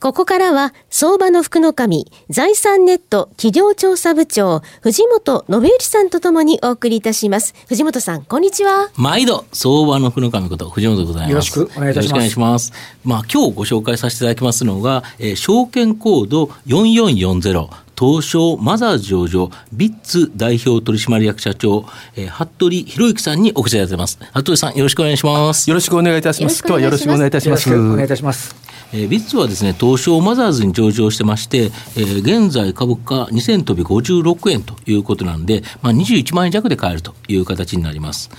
ここからは、相場の福の神、財産ネット企業調査部長、藤本信之さんとともにお送りいたします。藤本さん、こんにちは。毎度、相場の福の神こと、藤本でございます。よろしくお願いいたします。よろしくお願いします。まあ、今日ご紹介させていただきますのが、えー、証券コード4440、東証マザーズ上場、ビッツ代表取締役社長、えー、服部博之さんにお越しいただいてます。服部さん、よろしくお願いします。よろしくお願いいたします。今日はよろしくお願いいたします。お願いいたします。えー、ビッツはですね、東証マザーズに上場してまして、えー、現在株価2000飛び56円ということなんで、まあ、21万円弱で買えるという形になります。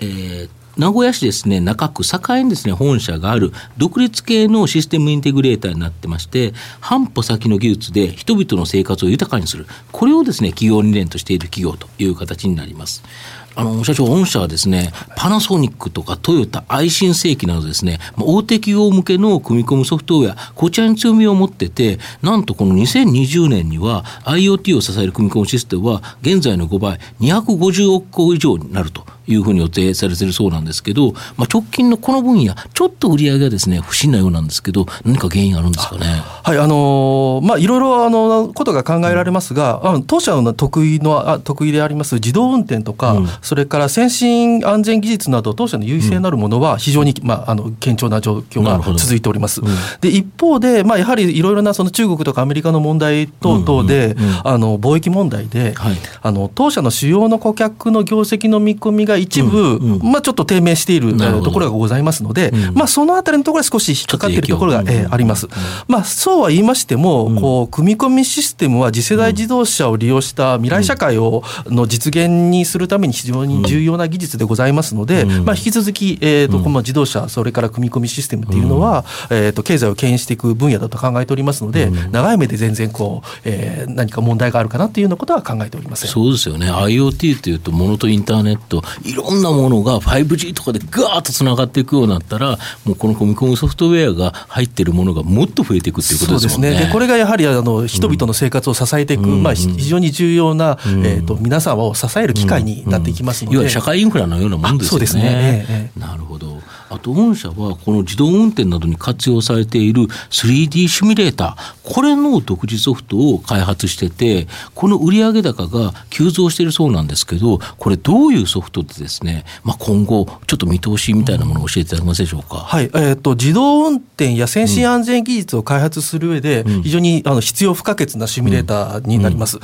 えー名古屋市ですね、中区栄にですね、本社がある独立系のシステムインテグレーターになってまして、半歩先の技術で人々の生活を豊かにする。これをですね、企業理念としている企業という形になります。あの、社長、御社はですね、パナソニックとかトヨタ、愛信製機などですね、大手企業向けの組み込むソフトウェア、こちらに強みを持ってて、なんとこの2020年には IoT を支える組み込むシステムは、現在の5倍、250億個以上になると。いうふうに予定されているそうなんですけど、まあ、直近のこの分野、ちょっと売り上げがですね、不審なようなんですけど、何か原因あるんですかね？はい、あのー、まあ、いろいろあのことが考えられますが、うん、当社の得意のあ得意であります自動運転とか、うん、それから先進安全技術など、当社の優位性なるものは非常に、まあ、あの堅調な状況が続いております。うん、で一方で、まあ、やはりいろいろなその中国とかアメリカの問題等々で、あの貿易問題で、はい、あの当社の主要の顧客の業績の見込みが一部、まあ、ちょっと低迷しているところがございますので、うん、まあ、そのあたりのところは少し引っかかっているところが、えー、あります。まあ、そうは言いましても、こう組み込みシステムは次世代自動車を利用した未来社会をの実現にするために非常に重要な技術でございますので、まあ、引き続き、えーとこの自動車それから組み込みシステムっていうのは、えー、と経済を牽引していく分野だと考えておりますので、長い目で全然こう、えー、何か問題があるかなというようなことは考えておりません。そうですよね。IoT というとものとインターネットいろんなものが 5G とかでガーッとつながっていくようになったら、もうこの組み込むソフトウェアが入っているものがもっと増えていくということですね。で、ね、これがやはりあの人々の生活を支えていく、うん、まあ、非常に重要な、うん、えーと、皆さんを支える機会になっていきますので、うん、社会インフラのようなもんですよね。そうですね、ええ、なるほど。あと御社はこの自動運転などに活用されている 3D シミュレーター、これの独自ソフトを開発してて、この売上高が急増しているそうなんですけど、これどういうソフトでですね、まあ、今後、ちょっと見通しみたいなものを教えていただけますでしょうか？はい、えーと、自動運転や先進安全技術を開発する上で、非常にあの必要不可欠なシミュレーターになります。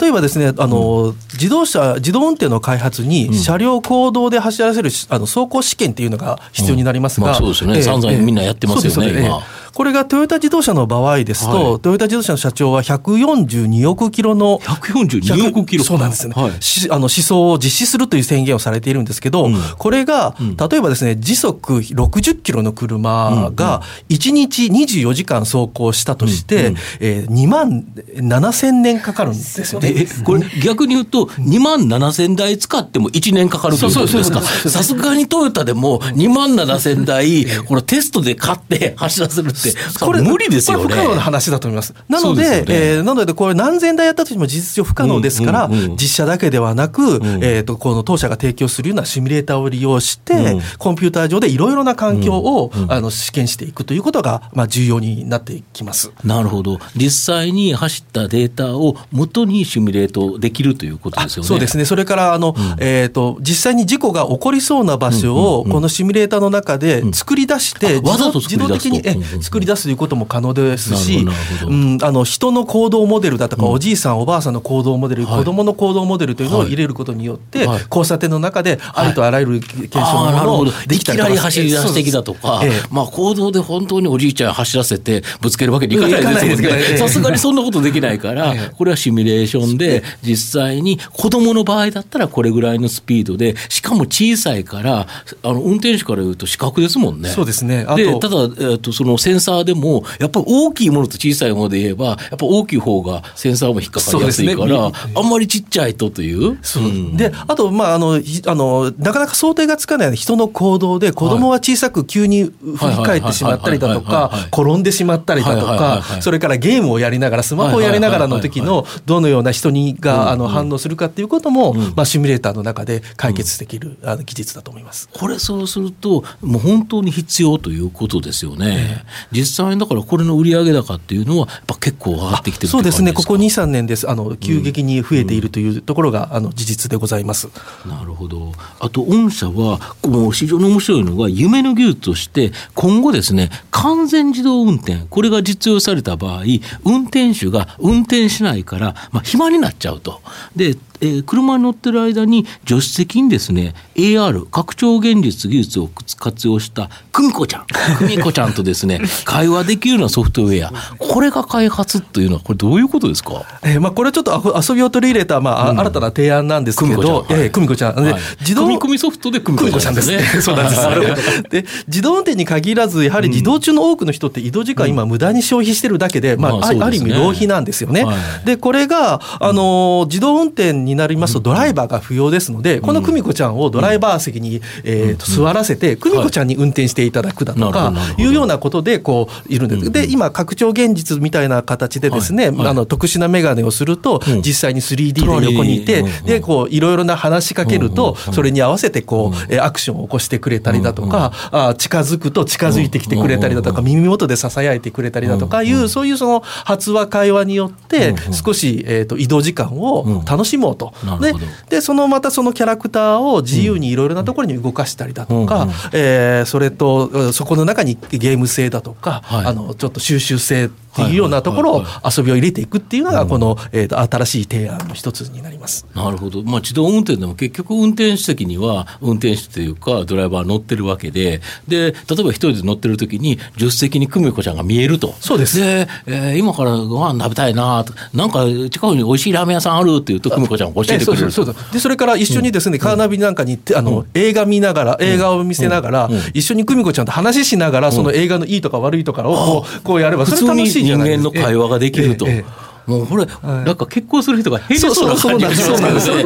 例えばですね、あの、自動車、自動運転の開発に車両公道で走らせるあの走行試験っていうのが必要になりますが、まあ、そうですね、散々みんなやってますよね、今。これがトヨタ自動車の場合ですと、はい、トヨタ自動車の社長は142億キロの142億キロそうなんですね、はい、あの思想を実施するという宣言をされているんですけど、うん、これが、例えばですね時速60キロの車が1日24時間走行したとして、うん。うん、えー、2万7000年かかるんですよね。これ逆に言うと2万7000台使っても1年かかるということですか？さすがにトヨタでも2万7000台これテストで買って走らせるってこれ無理ですよね。不可能な話だと思います。なので、で、ね、えー、なのでこれ何千台やったとしても事実上不可能ですから、うんうんうん、実写だけではなく、うん、えっ、ー、とこの当社が提供するようなシミュレーターを利用して、うん、コンピューター上でいろいろな環境を、うんうん、あの試験していくということがまあ重要になってきます。なるほど。実際に走ったデータを元にシミュレートできるということですよね。そうですね。それからあの、うん、えっ、ー、と実際に事故が起こりそうな場所をこのシミュレーターの中で作り出して、自動的にえ作り出すということも可能ですし、うん、あの人の行動モデルだとか、おじいさんおばあさんの行動モデル、子供の行動モデルというのを入れることによって、交差点の中でありとあらゆる検証のものをできたり走り出してきたとか、まあ行動で本当におじいちゃん走らせてぶつけるわけにいかないですけど、さすがにそんなことできないから、これはシミュレーションで実際に子供の場合だったらこれぐらいのスピードで、しかも小さいから、あの運転手から言うと視覚ですもんね。そうですね。でただ、えっと、そのセンンサーでも、やっぱり大きいものと小さいもので言えば、やっぱ大きい方がセンサーも引っかかりやすいから、ね、あんまりちっちゃいとという。う。ん、で、あと、まあ、あの、あの、なかなか想定がつかない人の行動で、子供は小さく急に振り返ってしまったりだとか、転んでしまったりだとか、それからゲームをやりながら、スマホをやりながらの時の、どのような人にが、あの、反応するかっていうことも、まあ、シミュレーターの中で解決できる、あの技術だと思います。これ、そうすると、もう本当に必要ということですよね。実際だから、これの売上高っていうのは、やっぱ結構上がってきてるそうですね、ここ2、3年です。あの、急激に増えているというところが、あの、事実でございます。なるほど。あと、御社は、もう非常に面白いのが、夢の技術として、今後ですね、完全自動運転、これが実用された場合、運転手が運転しないから、まあ、暇になっちゃうと。で、えー、車に乗ってる間に助手席にですね AR 拡張現実技術を活用した久美子ちゃん。久美子ちゃんとですね会話できるようなソフトウェア。これが開発というのはこれどういうことですか、えー、まあこれちょっと遊びを取り入れた、まあ、うん、新たな提案なんですけど久美子ちゃん、はい、自動組み込みソフトで久美子ちゃんですね。そうなんです。で自動運転に限らずやはり自動中の多くの人って移動時間今無駄に消費してるだけで、まあ、まあ、ある意味浪費なんですよね、はい、でこれがあの自動運転になりますとドライバーが不要ですので、この久美子ちゃんをドライバー席に、えー、と座らせて、久美子ちゃんに運転していただくだとか、いうようなことで、こう、いるんです。で、今、拡張現実みたいな形でですね、あの、特殊な眼鏡をすると、実際に 3D で横にいて、で、こう、いろいろな話しかけると、それに合わせて、こう、アクションを起こしてくれたりだとか、あ近づくと近づいてきてくれたりだとか、耳元で囁いてくれたりだとかいう、そういうその発話会話によって、少し、えっ、と、移動時間を楽しもうと。で、でそのまたそのキャラクターを自由にいろいろなところに動かしたりだとか、うん、えー、それとそこの中にゲーム性だとか、はい、あのちょっと収集性っていうようなところを遊びを入れていくっていうのがこの、えー、と新しい提案の一つになります。なるほど、まあ、自動運転でも結局運転手席には運転手というかドライバー乗ってるわけでで例えば一人で乗ってる時に助手席に久美子ちゃんが見えると。そうです。で、えー、今からご飯食べたいなとなんか近くに美味しいラーメン屋さんあるって言うと久美子ちゃんが教えてくれるでそれから一緒にですね、うん、カーナビなんかにあの、うん、映画見ながら映画を見せながら、うん、一緒に久美子ちゃんと話しながらその映画のいいとか悪いとかをこうこうやればそれ楽しい。人間の会話ができると。えええもうこれ、なんか結婚する人が変そうな感じがしますね。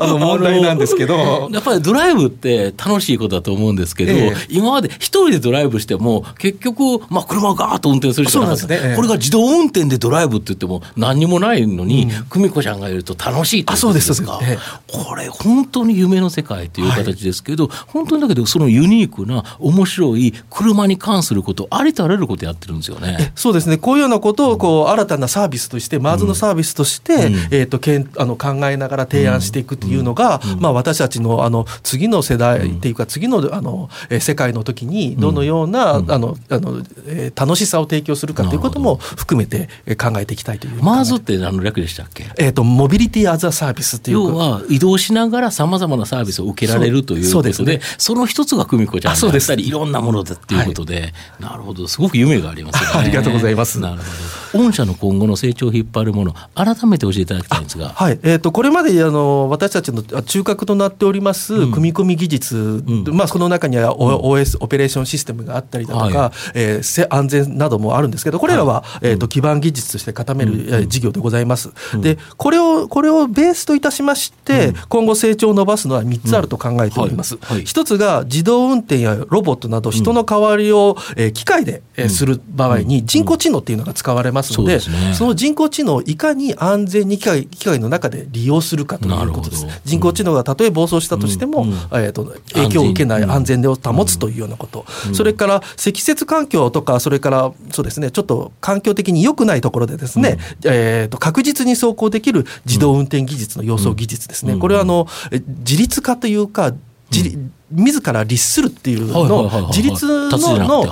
あの問題なんですけど。やっぱりドライブって楽しいことだと思うんですけど、今まで一人でドライブしても、結局、まあ車をガーッと運転するしかなかった。これが自動運転でドライブって言っても何にもないのに、久美子ちゃんがいると楽しいってことですか？これ本当に夢の世界という形ですけど、本当にだけどそのユニークな面白い車に関すること、ありとあらゆることやってるんですよね。そうですね。こういうようなことをこう新たなサービスとして、マーズのサービスとして、うん、えーと、けんあの考えながら提案していくというのが、うん、まあ、私たちのあの次の世代っていうか、次のあの、えー、世界の時にどのような、あのあのえー、楽しさを提供するかということも含めて考えていきたいという。マーズって何の略でしたっけ、えーと、モビリティアザサービスっていう。要は移動しながらさまざまなサービスを受けられるということでそで、ね、その一つが久美子ちゃんだったりいろんなものだっていうことで、はい、なるほど。すごく夢がありますよね。ありがとうございます。なるほど。御社の今後の成長を引っ張るもの改めて教えていただきたいんですが、はい。えーと、これまであの私たちの中核となっております、組み込み技術、うん、まあ、その中には OS、オペレーションシステムがあったりだとか、はい、えー、安全などもあるんですけどこれらは、はい、えーと、基盤技術として固める、事業でございます。でこれをこれをベースといたしまして、今後成長を伸ばすのは3つあると考えております。一つが自動運転やロボットなど人の代わりを、えー、機械で、えー、する場合に人工知能っていうのが使われますので、そね、その人工知能をいかに安全に機械機械の中で利用するかということです。人工知能がたとえ暴走したとしても、うん、えーと、影響を受けない安全を保つというようなこと、うん、それから積雪環境とか、それからそうですね、ちょっと環境的に良くないところでですね、うん、えーと、確実に走行できる自動運転技術の予想技術ですね、これはあの自立化というか、自自ら律するっていうの自立のの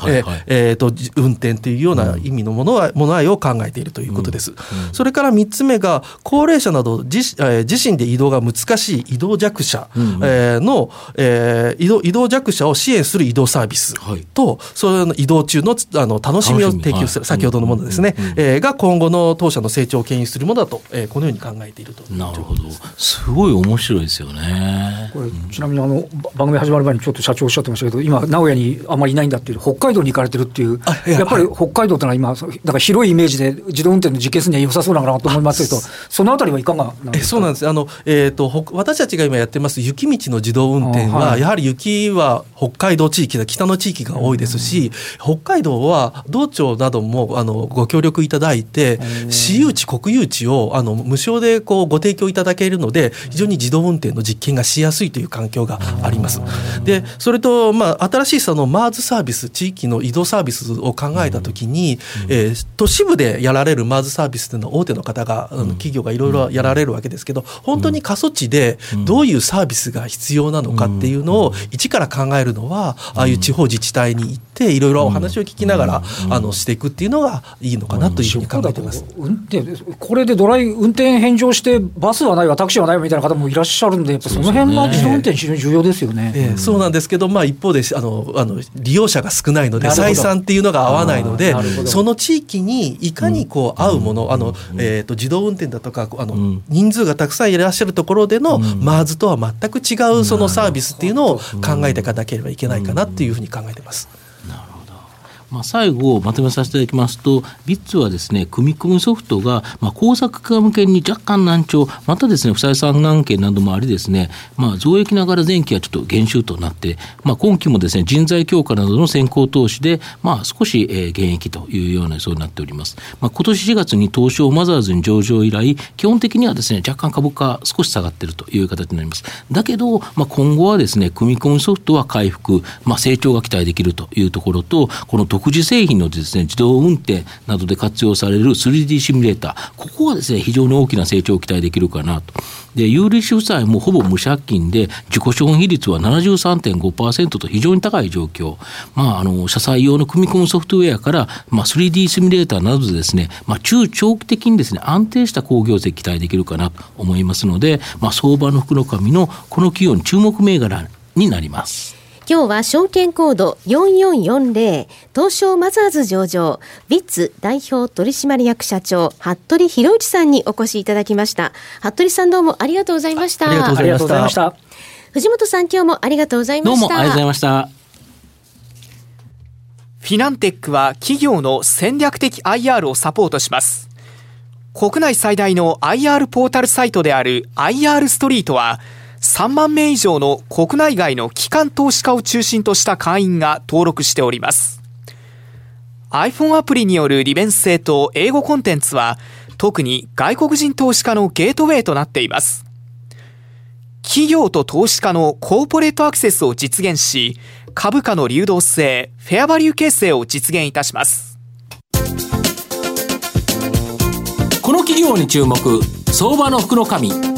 えと運転っていうような意味のものはもの愛を考えているということです。それから3つ目が高齢者など自,、え自身で移動が難しい移動弱者、えの、え移動移動弱者を支援する移動サービスと、その移動中のあの楽しみを提供する、先ほどのものですね、えが今後の当社の成長を牽引するものだと、えこのように考えているとなるほど。すごい面白いですよね。これちなみにあの番組始始まる前にちょっと社長おっしゃってましたけど、今、名古屋にあまりいないんだっていう、北海道に行かれてるっていう、やっぱり北海道ってのは今、だから広いイメージで自動運転の実験するには良さそうなのかなと思いますけど、そのあたりはいかがなんですか？そうなんです。あの、えーと、私たちが今やってます雪道の自動運転は、はい、やはり雪は北海道地域、北の地域が多いですし、北海道は道庁などもあのご協力いただいて、私有地、国有地をあの無償でこうご提供いただけるので、非常に自動運転の実験がしやすいという環境があります。でそれと、まあ、新しいその MARS サービス、地域の移動サービスを考えたときに、えー、都市部でやられる MARS サービスというのは大手の方が、企業がいろいろやられるわけですけど、本当に過疎地でどういうサービスが必要なのかっていうのを一から考えるのは、ああいう地方自治体に行って、いろいろお話を聞きながら、あのしていくっていうのがいいのかなというふうに考えてます。これでドライ運転返上して、バスはないわ、タクシーはないわみたいな方もいらっしゃるんで、やっぱその辺は自動運転、非常に重要ですよね。えー、そうなんですけど、まあ、一方であのあの利用者が少ないので、採算っていうのが合わないので、その地域にいかにこう合うもの、あのえー、と自動運転だとかあの、人数がたくさんいらっしゃるところでの、マーズとは全く違うそのサービスっていうのを考えていかなければいけないかなっていうふうに考えてます。まあ、最後まとめさせていただきますと、ビッツはですね、組み込むソフトが、まあ、工作家向けに若干難聴、またですね、不採算案件などもありですね、まあ、増益ながら前期はちょっと減収となって、まあ、今期もですね、人材強化などの先行投資で、まあ、少し、えー、減益というような予想になっております。まあ、今年4月に東証マザーズに上場以来、基本的にはですね、若干株価少し下がっているという形になります。だけど、まあ、今後はですね、組み込むソフトは回復、まあ、成長が期待できるというところと、この独自製品のですね、自動運転などで活用される 3D シミュレーター、ここはですね、非常に大きな成長を期待できるかなと。で、有利子負債もほぼ無借金で、自己資本比率は73.5%と非常に高い状況。まあ、あの、車載用の組み込むソフトウェアから、まあ、3D シミュレーターなどでですね、まあ、中長期的にですね、安定した工業績期待できるかなと思いますので、まあ、相場の福の神のこの企業に注目銘柄になります。今日は証券コード4440東証マザーズ上場ビッツ代表取締役社長服部博之さんにお越しいただきました。服部さんどうもありがとうございました。ありがとうございました。藤本さん今日もありがとうございました。どうもありがとうございました。フィナンテックは企業の戦略的 IR をサポートします。国内最大の IR ポータルサイトである IR ストリートは3万名以上の国内外の機関投資家を中心とした会員が登録しております。iPhone アプリによる利便性と英語コンテンツは特に外国人投資家のゲートウェイとなっています。企業と投資家のコーポレートアクセスを実現し、株価の流動性、フェアバリュー形成を実現いたします。この企業に注目、相場の福の神。